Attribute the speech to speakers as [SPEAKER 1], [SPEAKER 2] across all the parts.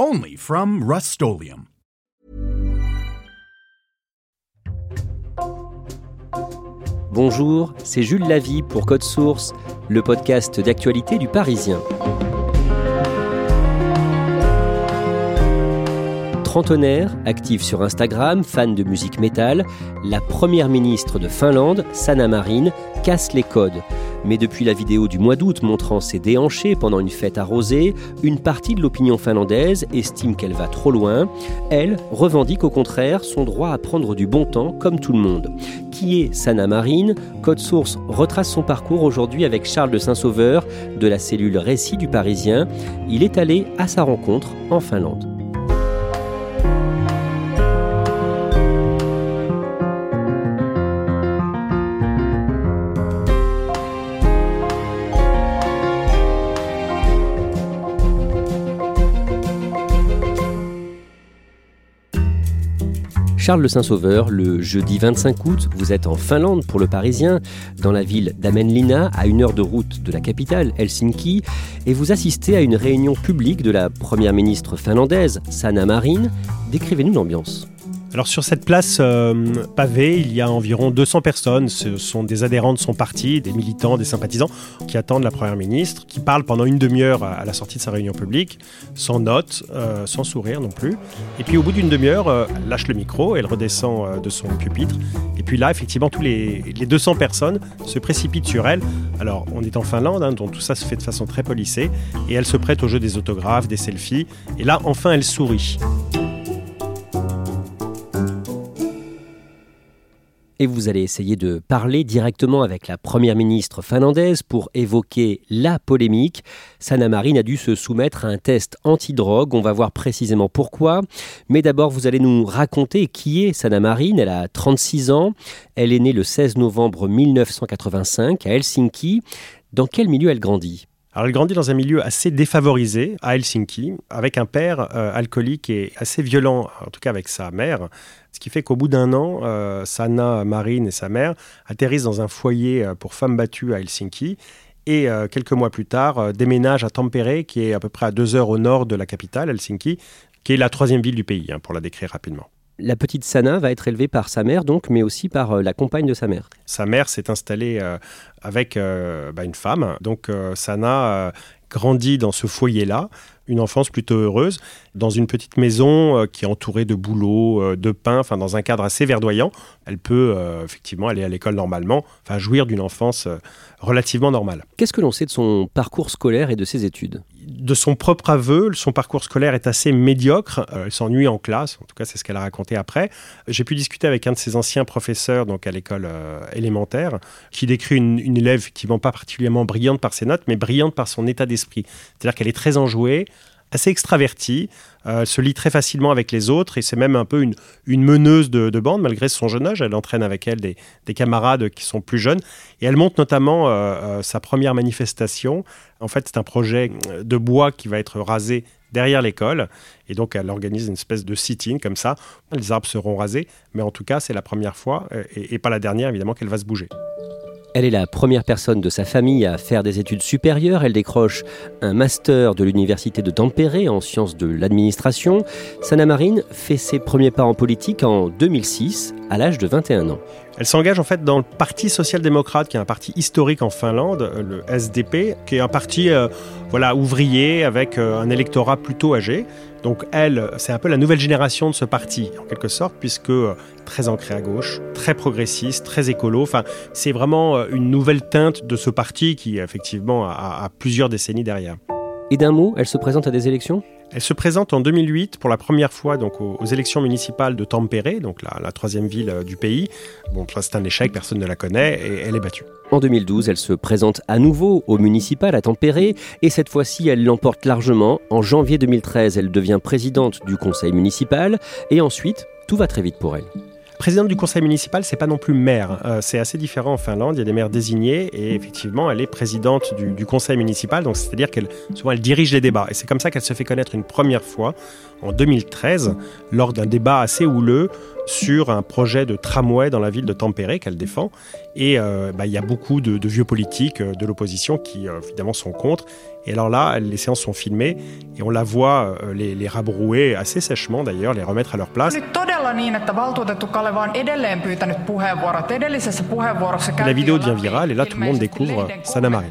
[SPEAKER 1] Only from Rust
[SPEAKER 2] Bonjour, c'est Jules Lavie pour Code Source, le podcast d'actualité du Parisien. trentenaire, active sur Instagram, fan de musique métal, la première ministre de Finlande, Sanna Marin, casse les codes. Mais depuis la vidéo du mois d'août montrant ses déhanchés pendant une fête arrosée, une partie de l'opinion finlandaise estime qu'elle va trop loin. Elle revendique au contraire son droit à prendre du bon temps comme tout le monde. Qui est Sanna Marin Code Source retrace son parcours aujourd'hui avec Charles de Saint-Sauveur de la cellule Récit du Parisien. Il est allé à sa rencontre en Finlande. Charles le Saint-Sauveur, le jeudi 25 août, vous êtes en Finlande pour le Parisien, dans la ville d'Amenlina, à une heure de route de la capitale, Helsinki, et vous assistez à une réunion publique de la première ministre finlandaise, Sanna Marin. Décrivez-nous l'ambiance.
[SPEAKER 3] Alors sur cette place euh, pavée, il y a environ 200 personnes. Ce sont des adhérents de son parti, des militants, des sympathisants qui attendent la Première ministre, qui parle pendant une demi-heure à la sortie de sa réunion publique, sans notes, euh, sans sourire non plus. Et puis au bout d'une demi-heure, euh, elle lâche le micro, elle redescend de son pupitre. Et puis là, effectivement, tous les, 200 personnes se précipitent sur elle. Alors on est en Finlande, hein, donc tout ça se fait de façon très polissée. Et elle se prête au jeu des autographes, des selfies. Et là, enfin, elle sourit.
[SPEAKER 2] Et vous allez essayer de parler directement avec la première ministre finlandaise pour évoquer la polémique. Sanna Marin a dû se soumettre à un test anti-drogue, on va voir précisément pourquoi. Mais d'abord, vous allez nous raconter qui est Sanna Marin. Elle a 36 ans, elle est née le 16 novembre 1985 à Helsinki. Dans quel milieu elle grandit?
[SPEAKER 3] Alors, elle grandit dans un milieu assez défavorisé à Helsinki, avec un père euh, alcoolique et assez violent, en tout cas avec sa mère. Ce qui fait qu'au bout d'un an, euh, Sanna, Marine et sa mère atterrissent dans un foyer euh, pour femmes battues à Helsinki. Et quelques mois plus tard, déménagent à Tampere, qui est à peu près à deux heures au nord de la capitale, Helsinki, qui est la troisième ville du pays, hein, pour la décrire rapidement.
[SPEAKER 2] La petite Sana va être élevée par sa mère, donc, mais aussi par la compagne de sa mère.
[SPEAKER 3] Sa mère s'est installée avec euh, bah, une femme. Donc euh, Sana euh, grandit dans ce foyer-là, une enfance plutôt heureuse, dans une petite maison qui est entourée de bouleaux, de pain, enfin dans un cadre assez verdoyant. Elle peut effectivement aller à l'école normalement, enfin jouir d'une enfance relativement normale.
[SPEAKER 2] Qu'est-ce que l'on sait de son parcours scolaire et de ses études?
[SPEAKER 3] De son propre aveu, son parcours scolaire est assez médiocre. Euh, elle s'ennuie en classe, en tout cas c'est ce qu'elle a raconté après. J'ai pu discuter avec un de ses anciens professeurs donc à l'école euh, élémentaire, qui décrit une, une, élève effectivement pas particulièrement brillante par ses notes, mais brillante par son état d'esprit. C'est-à-dire qu'elle est très enjouée, assez extravertie, euh, elle se lie très facilement avec les autres et c'est même un peu une, meneuse de, bande malgré son jeune âge. Elle entraîne avec elle des, des camarades qui sont plus jeunes et elle monte notamment euh, euh, sa première manifestation. En fait, c'est un projet de bois qui va être rasé derrière l'école et donc elle organise une espèce de sit-in comme ça. Les arbres seront rasés, mais en tout cas, c'est la première fois et pas la dernière évidemment qu'elle va se bouger.
[SPEAKER 2] Elle est la première personne de sa famille à faire des études supérieures. Elle décroche un master de l'université de Tampere en sciences de l'administration. Sanna Marin fait ses premiers pas en politique en 2006, à l'âge de 21 ans.
[SPEAKER 3] Elle s'engage en fait dans le Parti social-démocrate, qui est un parti historique en Finlande, le SDP, qui est un parti euh, voilà, ouvrier avec euh, un électorat plutôt âgé. Donc elle, c'est un peu la nouvelle génération de ce parti, en quelque sorte, puisque euh, très ancré à gauche, très progressiste, très écolo. Enfin, c'est vraiment euh, une nouvelle teinte de ce parti qui, effectivement, a, plusieurs décennies derrière.
[SPEAKER 2] Et d'un mot, elle se présente à des élections?
[SPEAKER 3] Elle se présente en 2008 pour la première fois donc aux, élections municipales de Tampere, donc la, troisième ville euh, du pays. Bon, c'est un échec, personne ne la connaît et elle est battue.
[SPEAKER 2] En 2012, elle se présente à nouveau au municipal à Tampere et cette fois-ci, elle l'emporte largement. En janvier 2013, elle devient présidente du conseil municipal et ensuite, tout va très vite pour elle.
[SPEAKER 3] Présidente du conseil municipal, c'est pas non plus maire. Euh, c'est assez différent en Finlande. Il y a des maires désignés et effectivement, elle est présidente du, conseil municipal. Donc, c'est-à-dire qu'elle souvent elle dirige les débats. Et c'est comme ça qu'elle se fait connaître une première fois en 2013 lors d'un débat assez houleux sur un projet de tramway dans la ville de Tampere qu'elle défend. Et euh, bah, il y a beaucoup de, vieux politiques euh, de l'opposition qui évidemment sont contre. Et alors là, les séances sont filmées et on la voit les, les rabrouer assez sèchement d'ailleurs, les remettre à leur place. La vidéo devient virale et là tout le monde découvre Sanna Marin.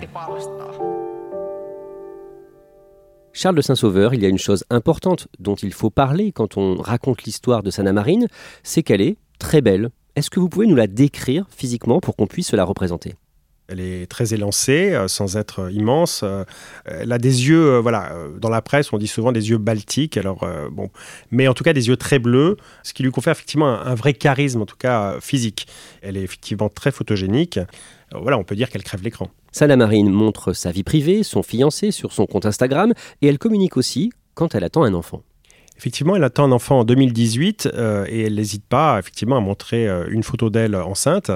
[SPEAKER 2] Charles de Saint-Sauveur, il y a une chose importante dont il faut parler quand on raconte l'histoire de Sanna Marine, c'est qu'elle est très belle. Est-ce que vous pouvez nous la décrire physiquement pour qu'on puisse se la représenter?
[SPEAKER 3] Elle est très élancée, euh, sans être immense. Euh, elle a des yeux, euh, voilà, dans la presse, on dit souvent des yeux baltiques, alors bon, mais en tout cas des yeux très bleus, ce qui lui confère effectivement un, vrai charisme, en tout cas physique. Elle est effectivement très photogénique. Voilà, on peut dire qu'elle crève l'écran.
[SPEAKER 2] Sana Marine montre sa vie privée, son fiancé sur son compte Instagram, et elle communique aussi quand elle attend un enfant.
[SPEAKER 3] Effectivement, elle attend un enfant en 2018 euh, et elle n'hésite pas effectivement à montrer euh, une photo d'elle enceinte.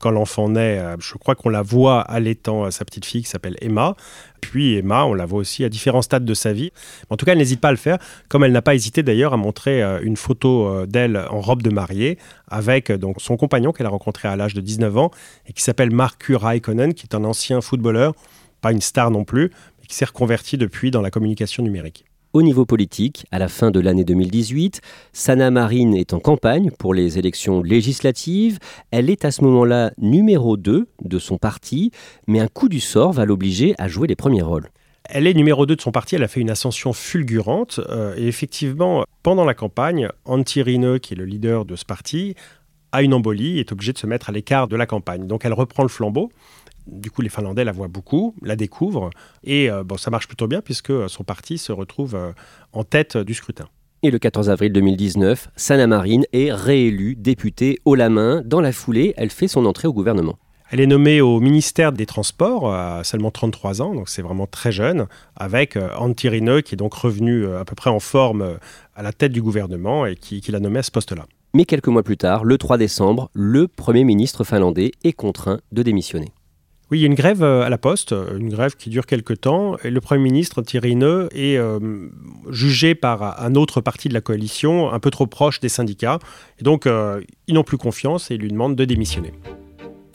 [SPEAKER 3] Quand l'enfant naît, euh, je crois qu'on la voit allaitant sa petite fille qui s'appelle Emma. Puis Emma, on la voit aussi à différents stades de sa vie. En tout cas, elle n'hésite pas à le faire, comme elle n'a pas hésité d'ailleurs à montrer une photo d'elle en robe de mariée avec donc son compagnon qu'elle a rencontré à l'âge de 19 ans et qui s'appelle Markus Raikkonen, qui est un ancien footballeur, pas une star non plus, mais qui s'est reconverti depuis dans la communication numérique.
[SPEAKER 2] Au niveau politique, à la fin de l'année 2018, Sana Marine est en campagne pour les élections législatives. Elle est à ce moment-là numéro 2 de son parti, mais un coup du sort va l'obliger à jouer les premiers rôles.
[SPEAKER 3] Elle est numéro 2 de son parti, elle a fait une ascension fulgurante. Euh, et effectivement, pendant la campagne, Antti Rinne, qui est le leader de ce parti, a une embolie est obligé de se mettre à l'écart de la campagne. Donc elle reprend le flambeau. Du coup, les Finlandais la voient beaucoup, la découvrent, et euh, bon, ça marche plutôt bien puisque euh, son parti se retrouve euh, en tête du scrutin.
[SPEAKER 2] Et le 14 avril 2019, Sanna Marin est réélue députée haut la main. Dans la foulée, elle fait son entrée au gouvernement.
[SPEAKER 3] Elle est nommée au ministère des Transports à seulement 33 ans, donc c'est vraiment très jeune, avec Antti Rinne qui est donc revenu à peu près en forme à la tête du gouvernement et qui, qui l'a nommé à ce poste-là.
[SPEAKER 2] Mais quelques mois plus tard, le 3 décembre, le Premier ministre finlandais est contraint de démissionner.
[SPEAKER 3] Oui, il y a une grève euh, à la Poste, euh, une grève qui dure quelques temps. Et le Premier ministre Thierry Neu est euh, jugé par un autre parti de la coalition, un peu trop proche des syndicats. Et donc, ils n'ont plus confiance et ils lui demandent de démissionner.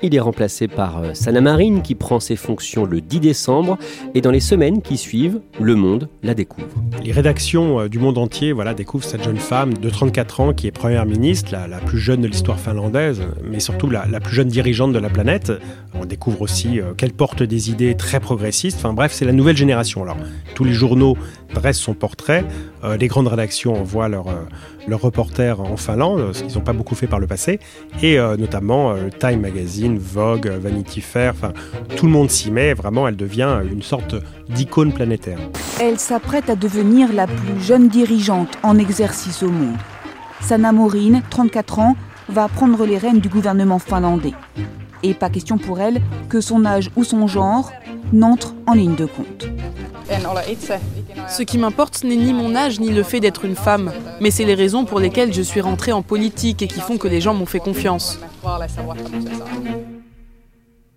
[SPEAKER 2] Il est remplacé par euh, Sana Marine qui prend ses fonctions le 10 décembre et dans les semaines qui suivent, le monde la découvre.
[SPEAKER 3] Les rédactions euh, du monde entier voilà, découvrent cette jeune femme de 34 ans qui est première ministre, la, plus jeune de l'histoire finlandaise, mais surtout la, plus jeune dirigeante de la planète. On découvre aussi euh, qu'elle porte des idées très progressistes. Enfin bref, c'est la nouvelle génération. Alors, tous les journaux dressent son portrait. Les grandes rédactions envoient leurs leur reporters en Finlande, ce qu'ils n'ont pas beaucoup fait par le passé, et notamment Time Magazine Vogue, Vanity Fair, enfin tout le monde s'y met, vraiment elle devient une sorte d'icône planétaire.
[SPEAKER 4] Elle s'apprête à devenir la plus jeune dirigeante en exercice au monde. Sanna Marin, 34 ans, va prendre les rênes du gouvernement finlandais. Et pas question pour elle que son âge ou son genre n'entre en ligne de compte.
[SPEAKER 5] Ce qui m'importe n'est ni mon âge ni le fait d'être une femme, mais c'est les raisons pour lesquelles je suis rentrée en politique et qui font que les gens m'ont fait confiance.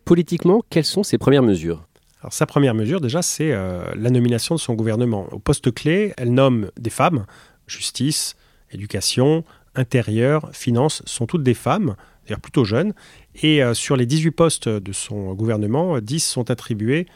[SPEAKER 2] Politiquement, quelles sont ses premières mesures?
[SPEAKER 3] Alors, sa première mesure, déjà, c'est euh, la nomination de son gouvernement. Au poste clé, elle nomme des femmes. Justice, éducation, intérieur, finances sont toutes des femmes, d'ailleurs plutôt jeunes. Et euh, sur les 18 postes de son gouvernement, 10 sont attribués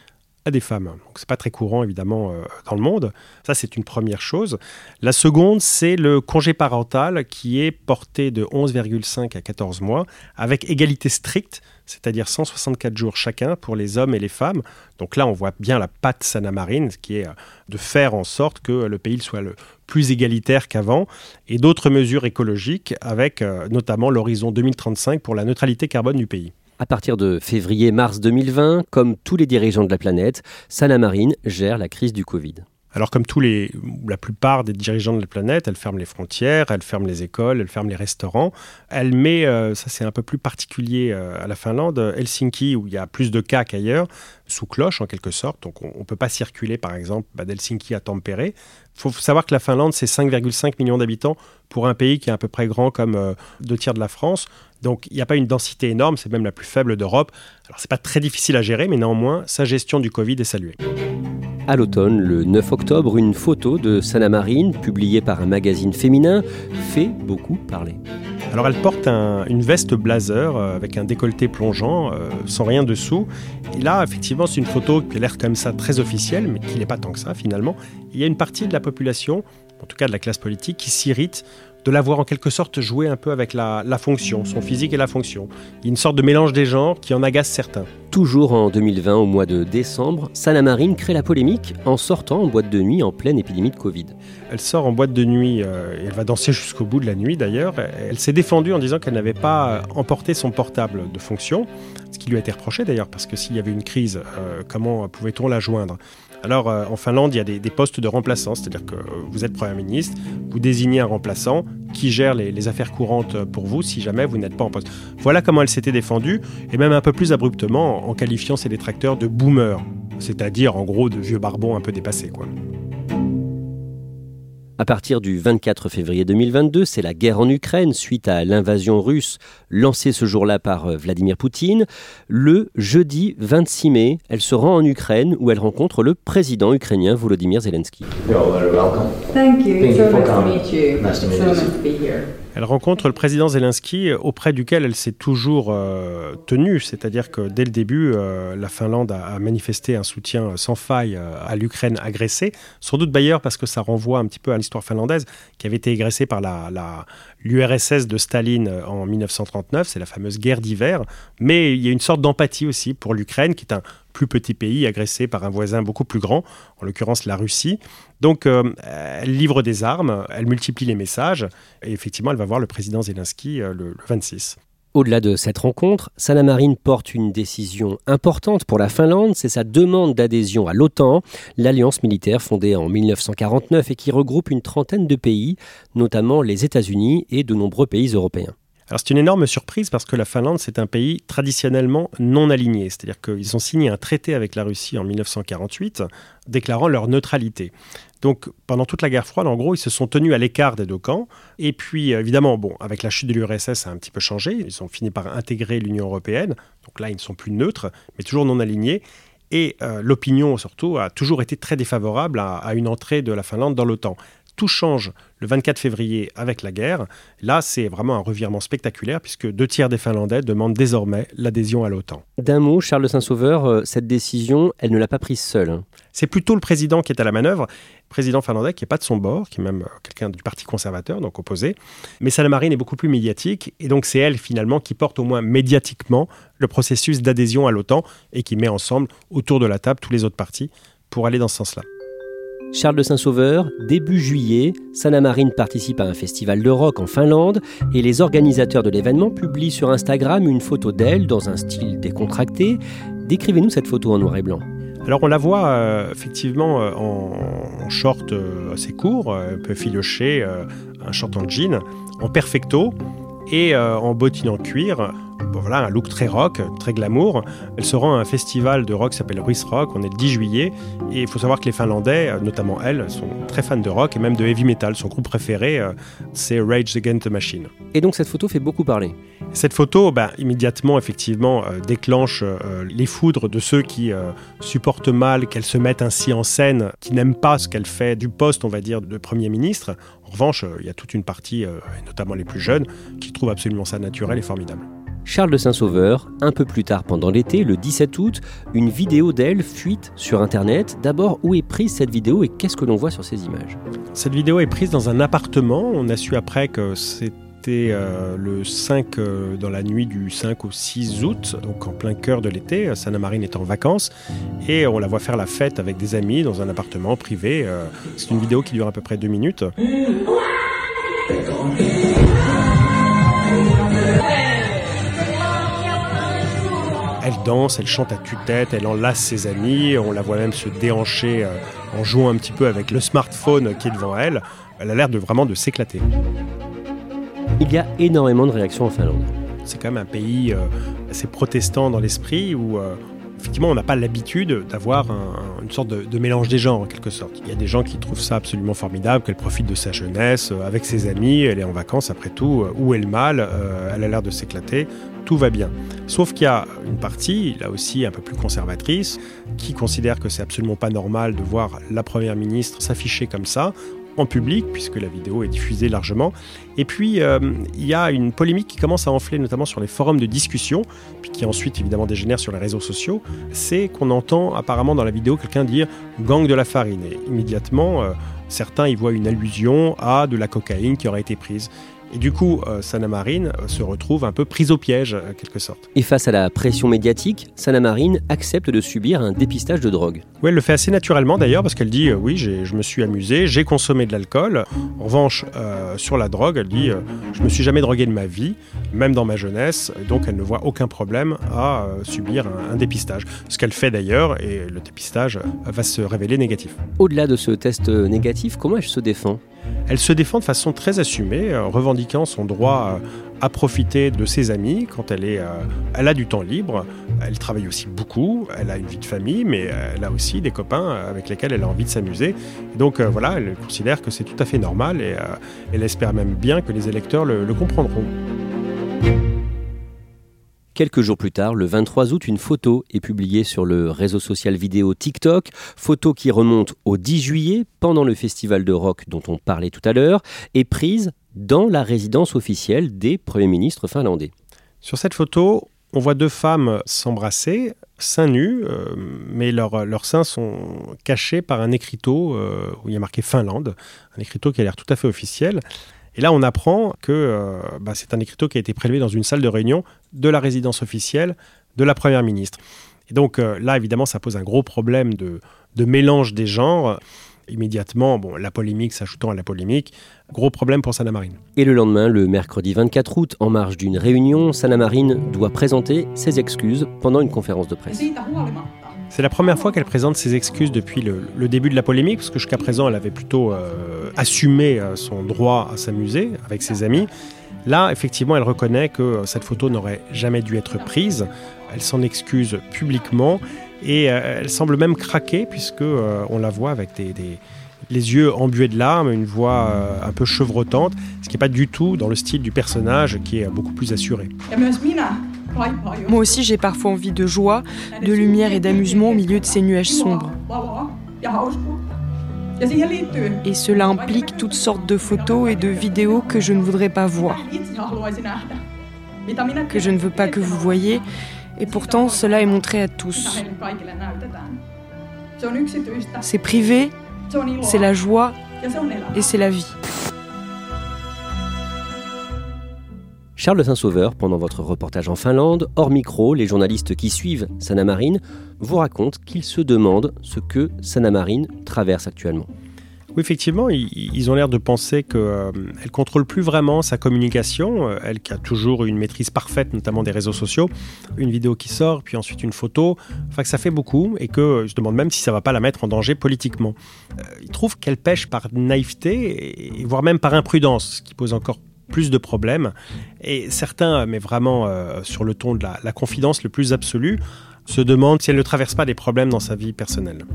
[SPEAKER 3] des femmes. Donc c'est pas très courant évidemment euh, dans le monde. Ça c'est une première chose. La seconde c'est le congé parental qui est porté de 11,5 à 14 mois avec égalité stricte, c'est-à-dire 164 jours chacun pour les hommes et les femmes. Donc là on voit bien la patte Sanamarine qui est euh, de faire en sorte que le pays soit le plus égalitaire qu'avant et d'autres mesures écologiques avec euh, notamment l'horizon 2035 pour la neutralité carbone du pays.
[SPEAKER 2] À partir de février-mars 2020, comme tous les dirigeants de la planète, Sana Marine gère la crise du Covid.
[SPEAKER 3] Alors comme tous les, la plupart des dirigeants de la planète, elle ferme les frontières, elle ferme les écoles, elle ferme les restaurants. Elle met, euh, ça c'est un peu plus particulier euh, à la Finlande, Helsinki où il y a plus de cas qu'ailleurs, sous cloche en quelque sorte. Donc on ne peut pas circuler par exemple bah, d'Helsinki à Tampere. Il faut savoir que la Finlande c'est 5,5 millions d'habitants pour un pays qui est à peu près grand comme euh, deux tiers de la France. Donc il n'y a pas une densité énorme, c'est même la plus faible d'Europe. Alors c'est pas très difficile à gérer, mais néanmoins sa gestion du Covid est saluée.
[SPEAKER 2] À l'automne, le 9 octobre, une photo de Sana Marine, publiée par un magazine féminin, fait beaucoup parler.
[SPEAKER 3] Alors elle porte une veste blazer euh, avec un décolleté plongeant, euh, sans rien dessous. Et là, effectivement, c'est une photo qui a l'air comme ça très officielle, mais qui n'est pas tant que ça finalement. Il y a une partie de la population, en tout cas de la classe politique, qui s'irrite de l'avoir en quelque sorte joué un peu avec la, fonction, son physique et la fonction. Il y a une sorte de mélange des genres qui en agace certains.
[SPEAKER 2] Toujours en 2020, au mois de décembre, Sana Marine crée la polémique en sortant en boîte de nuit en pleine épidémie de Covid.
[SPEAKER 3] Elle sort en boîte de nuit euh, et elle va danser jusqu'au bout de la nuit d'ailleurs. Elle s'est défendue en disant qu'elle n'avait pas emporté son portable de fonction, ce qui lui a été reproché d'ailleurs parce que s'il y avait une crise, euh, comment pouvait-on la joindre? Alors euh, en Finlande, il y a des, postes de remplaçants, c'est-à-dire que vous êtes Premier ministre, vous désignez un remplaçant qui gère les, affaires courantes pour vous si jamais vous n'êtes pas en poste. Voilà comment elle s'était défendue, et même un peu plus abruptement en qualifiant ses détracteurs de boomers, c'est-à-dire en gros de vieux barbons un peu dépassés.
[SPEAKER 2] À partir du 24 février 2022, c'est la guerre en Ukraine suite à l'invasion russe lancée ce jour-là par euh, Vladimir Poutine. Le jeudi 26 mai, elle se rend en Ukraine où elle rencontre le président ukrainien Volodymyr Zelensky.
[SPEAKER 3] Thank you. Nice to meet you. Elle rencontre le président Zelensky auprès duquel elle s'est toujours euh, tenue, c'est-à-dire que dès le début, euh, la Finlande a, manifesté un soutien sans faille euh, à l'Ukraine agressée, sans doute d'ailleurs parce que ça renvoie un petit peu à l'histoire finlandaise qui avait été agressée par la, l'URSS de Staline en 1939, c'est la fameuse guerre d'hiver, mais il y a une sorte d'empathie aussi pour l'Ukraine qui est un plus petit pays agressé par un voisin beaucoup plus grand, en l'occurrence la Russie. Donc euh, elle livre des armes, elle multiplie les messages, et effectivement elle va voir le président Zelensky euh, le, 26.
[SPEAKER 2] Au-delà de cette rencontre, Marine porte une décision importante pour la Finlande, c'est sa demande d'adhésion à l'OTAN, l'alliance militaire fondée en 1949 et qui regroupe une trentaine de pays, notamment les États-Unis et de nombreux pays européens.
[SPEAKER 3] C'est une énorme surprise parce que la Finlande, c'est un pays traditionnellement non aligné. C'est-à-dire qu'ils ont signé un traité avec la Russie en 1948 déclarant leur neutralité. Donc pendant toute la guerre froide, en gros, ils se sont tenus à l'écart des deux camps. Et puis évidemment, bon, avec la chute de l'URSS, ça a un petit peu changé. Ils ont fini par intégrer l'Union européenne. Donc là, ils ne sont plus neutres, mais toujours non alignés. Et euh, l'opinion, surtout, a toujours été très défavorable à une entrée de la Finlande dans l'OTAN tout change le 24 février avec la guerre. Là, c'est vraiment un revirement spectaculaire puisque deux tiers des Finlandais demandent désormais l'adhésion à l'OTAN.
[SPEAKER 2] D'un mot, Charles Saint-Sauveur, euh, cette décision, elle ne l'a pas prise seule. Hein.
[SPEAKER 3] C'est plutôt le président qui est à la manœuvre, président finlandais qui n'est pas de son bord, qui est même euh, quelqu'un du Parti conservateur, donc opposé. Mais Salamarine est beaucoup plus médiatique, et donc c'est elle finalement qui porte au moins médiatiquement le processus d'adhésion à l'OTAN et qui met ensemble autour de la table tous les autres partis pour aller dans ce sens-là.
[SPEAKER 2] Charles de Saint-Sauveur, début juillet, Sana Marine participe à un festival de rock en Finlande et les organisateurs de l'événement publient sur Instagram une photo d'elle dans un style décontracté. Décrivez-nous cette photo en noir et blanc.
[SPEAKER 3] Alors on la voit euh, effectivement euh, en, short euh, assez court, un peu filoché, un short en jean, en perfecto et en bottines en cuir voilà, un look très rock, très glamour. Elle se rend à un festival de rock qui s'appelle Ruiz Rock, on est le 10 juillet, et il faut savoir que les Finlandais, euh, notamment elle, sont très fans de rock et même de heavy metal. Son groupe préféré, euh, c'est Rage Against the Machine.
[SPEAKER 2] Et donc cette photo fait beaucoup parler
[SPEAKER 3] cette photo, bah, immédiatement, effectivement, euh, déclenche les foudres de ceux qui supportent mal qu'elle se mette ainsi en scène, qui n'aiment pas ce qu'elle fait du poste, on va dire, de Premier ministre. En revanche, il y a toute une partie, et notamment les plus jeunes, qui trouvent absolument ça naturel et formidable.
[SPEAKER 2] Charles de Saint-Sauveur, un peu plus tard pendant l'été, le 17 août, une vidéo d'elle fuite sur Internet. D'abord, où est prise cette vidéo et qu'est-ce que l'on voit sur ces images?
[SPEAKER 3] Cette vidéo est prise dans un appartement. On a su après que c'était euh, le 5 euh, dans la nuit du 5 au 6 août, donc en plein cœur de l'été. Sana Marine est en vacances et on la voit faire la fête avec des amis dans un appartement privé. Euh, c'est une vidéo qui dure à peu près deux minutes. Elle danse, elle chante à tue-tête, elle enlace ses amis, on la voit même se déhancher euh, en jouant un petit peu avec le smartphone qui est devant elle. Elle a l'air de vraiment de s'éclater.
[SPEAKER 2] Il y a énormément de réactions en Finlande.
[SPEAKER 3] C'est quand même un pays euh, assez protestant dans l'esprit où euh, effectivement, on n'a pas l'habitude d'avoir une sorte de, mélange des genres, en quelque sorte. Il y a des gens qui trouvent ça absolument formidable, qu'elle profite de sa jeunesse avec ses amis, elle est en vacances après tout, où est le mal, elle a l'air de s'éclater tout va bien. Sauf qu'il y a une partie, là aussi un peu plus conservatrice, qui considère que c'est absolument pas normal de voir la première ministre s'afficher comme ça public, puisque la vidéo est diffusée largement. Et puis, euh, il y a une polémique qui commence à enfler, notamment sur les forums de discussion, puis qui ensuite, évidemment, dégénère sur les réseaux sociaux. C'est qu'on entend apparemment dans la vidéo quelqu'un dire gang de la farine. Et immédiatement, euh, certains y voient une allusion à de la cocaïne qui aurait été prise. Et du coup, euh, Sana Marine euh, se retrouve un peu prise au piège, en quelque sorte.
[SPEAKER 2] Et face à la pression médiatique, Sana Marine accepte de subir un dépistage de drogue.
[SPEAKER 3] Oui, elle le fait assez naturellement d'ailleurs, parce qu'elle dit euh, Oui, je me suis amusé, j'ai consommé de l'alcool. En revanche, sur la drogue, elle dit Je me suis jamais drogué de ma vie, même dans ma jeunesse, donc elle ne voit aucun problème à subir un, un dépistage. Ce qu'elle fait d'ailleurs, et le dépistage va se révéler négatif.
[SPEAKER 2] Au-delà de ce test négatif, comment elle se défend?
[SPEAKER 3] Elle se défend de façon très assumée, euh, revendiquant son droit euh, à profiter de ses amis quand elle, est, euh, elle a du temps libre. Elle travaille aussi beaucoup, elle a une vie de famille, mais elle a aussi des copains avec lesquels elle a envie de s'amuser. Donc voilà, elle considère que c'est tout à fait normal et elle espère même bien que les électeurs le comprendront.
[SPEAKER 2] Quelques jours plus tard, le 23 août, une photo est publiée sur le réseau social vidéo TikTok, photo qui remonte au 10 juillet, pendant le festival de rock dont on parlait tout à l'heure, et prise dans la résidence officielle des premiers ministres finlandais.
[SPEAKER 3] Sur cette photo, on voit deux femmes s'embrasser, seins nus, euh, mais leurs seins sont cachés par un écriteau euh, où il y a marqué Finlande, un écriteau qui a l'air tout à fait officiel. Et là, on apprend que euh, bah, c'est un écriteau qui a été prélevé dans une salle de réunion de la résidence officielle de la Première ministre. Et donc euh, là, évidemment, ça pose un gros problème de, mélange des genres. Immédiatement, bon, la polémique s'ajoutant à la polémique, gros problème pour Sana Marine.
[SPEAKER 2] Et le lendemain, le mercredi 24 août, en marge d'une réunion, Sana Marine doit présenter ses excuses pendant une conférence de presse.
[SPEAKER 3] C'est la première fois qu'elle présente ses excuses depuis le, début de la polémique, parce que jusqu'à présent, elle avait plutôt euh, assumé euh, son droit à s'amuser avec ses amis. Là, effectivement, elle reconnaît que euh, cette photo n'aurait jamais dû être prise. Elle s'en excuse publiquement et elle semble même craquer, puisque on la voit avec des, les yeux embués de larmes, une voix un peu chevrotante, ce qui n'est pas du tout dans le style du personnage qui est beaucoup plus assuré.
[SPEAKER 5] Moi aussi, j'ai parfois envie de joie, de lumière et d'amusement au milieu de ces nuages sombres. Et cela implique toutes sortes de photos et de vidéos que je ne voudrais pas voir, que je ne veux pas que vous voyez, et pourtant cela est montré à tous. C'est privé, c'est la joie et c'est la vie.
[SPEAKER 2] Charles Saint-Sauveur, pendant votre reportage en Finlande, hors micro, les journalistes qui suivent Sana Marine vous racontent qu'ils se demandent ce que Sana Marine traverse actuellement.
[SPEAKER 3] Oui, effectivement, ils ont l'air de penser qu'elle euh, ne contrôle plus vraiment sa communication, euh, elle qui a toujours une maîtrise parfaite, notamment des réseaux sociaux, une vidéo qui sort, puis ensuite une photo, enfin que ça fait beaucoup, et que je demande même si ça ne va pas la mettre en danger politiquement. Euh, ils trouvent qu'elle pêche par naïveté, et, voire même par imprudence, ce qui pose encore plus de problèmes. Et certains, mais vraiment euh, sur le ton de la, confidence le plus absolu, se demandent si elle ne traverse pas des problèmes dans sa vie personnelle.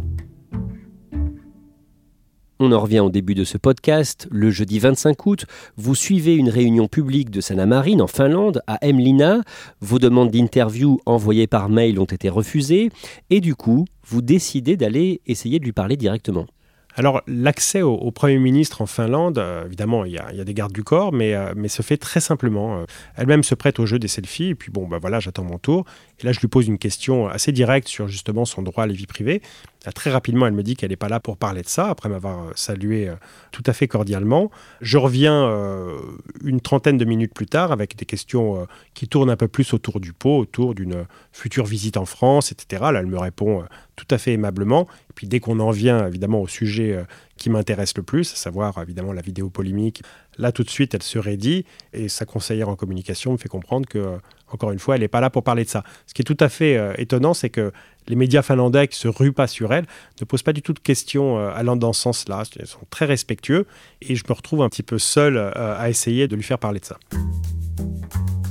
[SPEAKER 2] On en revient au début de ce podcast. Le jeudi 25 août, vous suivez une réunion publique de Sana Marine en Finlande, à Emlina. Vos demandes d'interview envoyées par mail ont été refusées. Et du coup, vous décidez d'aller essayer de lui parler directement.
[SPEAKER 3] Alors, l'accès au, Premier ministre en Finlande, euh, évidemment, il y, a, des gardes du corps, mais, euh, mais se fait très simplement. Euh, elle-même se prête au jeu des selfies, et puis bon, bah voilà, j'attends mon tour. Et là, je lui pose une question assez directe sur justement son droit à la vie privée. Très rapidement, elle me dit qu'elle n'est pas là pour parler de ça, après m'avoir salué tout à fait cordialement. Je reviens une trentaine de minutes plus tard avec des questions qui tournent un peu plus autour du pot, autour d'une future visite en France, etc. Là, elle me répond tout à fait aimablement. Et puis dès qu'on en vient évidemment au sujet euh, qui m'intéresse le plus, à savoir évidemment la vidéo polémique, là tout de suite elle se raidit et sa conseillère en communication me fait comprendre que, euh, encore une fois, elle n'est pas là pour parler de ça. Ce qui est tout à fait euh, étonnant, c'est que les médias finlandais qui se ruent pas sur elle ne posent pas du tout de questions allant dans ce sens-là. Ils sont très respectueux et je me retrouve un petit peu seul à essayer de lui faire parler de ça.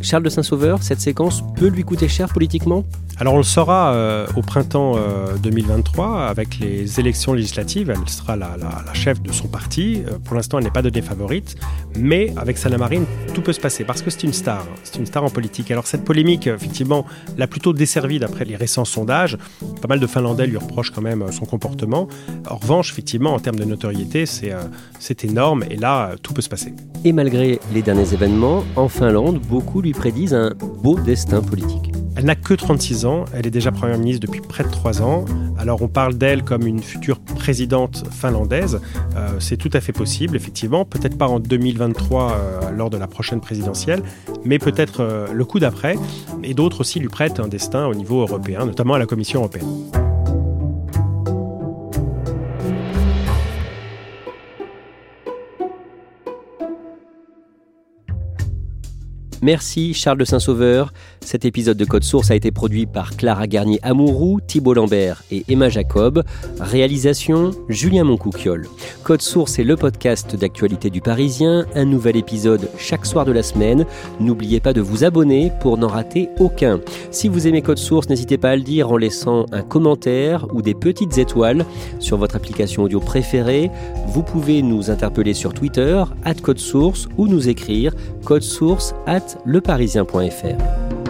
[SPEAKER 2] Charles de Saint-Sauveur, cette séquence peut lui coûter cher politiquement?
[SPEAKER 3] Alors on le saura euh, au printemps 2023 euh, avec les élections législatives. Elle sera la, chef de son parti. Euh, pour l'instant, elle n'est pas donnée favorite. Mais avec Sana Marine, tout peut se passer parce que c'est une star. C'est une star en politique. Alors cette polémique, effectivement, l'a plutôt desservie d'après les récents sondages. Pas mal de Finlandais lui reprochent quand même son comportement. En revanche, effectivement, en termes de notoriété, c'est énorme. Et là, tout peut se passer.
[SPEAKER 2] Et malgré les derniers événements, en Finlande, beaucoup lui prédisent un beau destin politique.
[SPEAKER 3] Elle n'a que 36 ans, elle est déjà première ministre depuis près de 3 ans. Alors on parle d'elle comme une future présidente finlandaise. Euh, c'est tout à fait possible, effectivement. Peut-être pas en 2023 euh, lors de la prochaine présidentielle, mais peut-être euh, le coup d'après. Et d'autres aussi lui prêtent un destin au niveau européen, notamment à la Commission européenne.
[SPEAKER 2] Merci Charles de Saint-Sauveur. Cet épisode de Code Source a été produit par Clara Garnier-Amouroux, Thibault Lambert et Emma Jacob. Réalisation Julien Moncouquiol. Code Source est le podcast d'actualité du Parisien. Un nouvel épisode chaque soir de la semaine. N'oubliez pas de vous abonner pour n'en rater aucun. Si vous aimez Code Source, n'hésitez pas à le dire en laissant un commentaire ou des petites étoiles sur votre application audio préférée. Vous pouvez nous interpeller sur Twitter, at Code Source, ou nous écrire code source at leparisien.fr.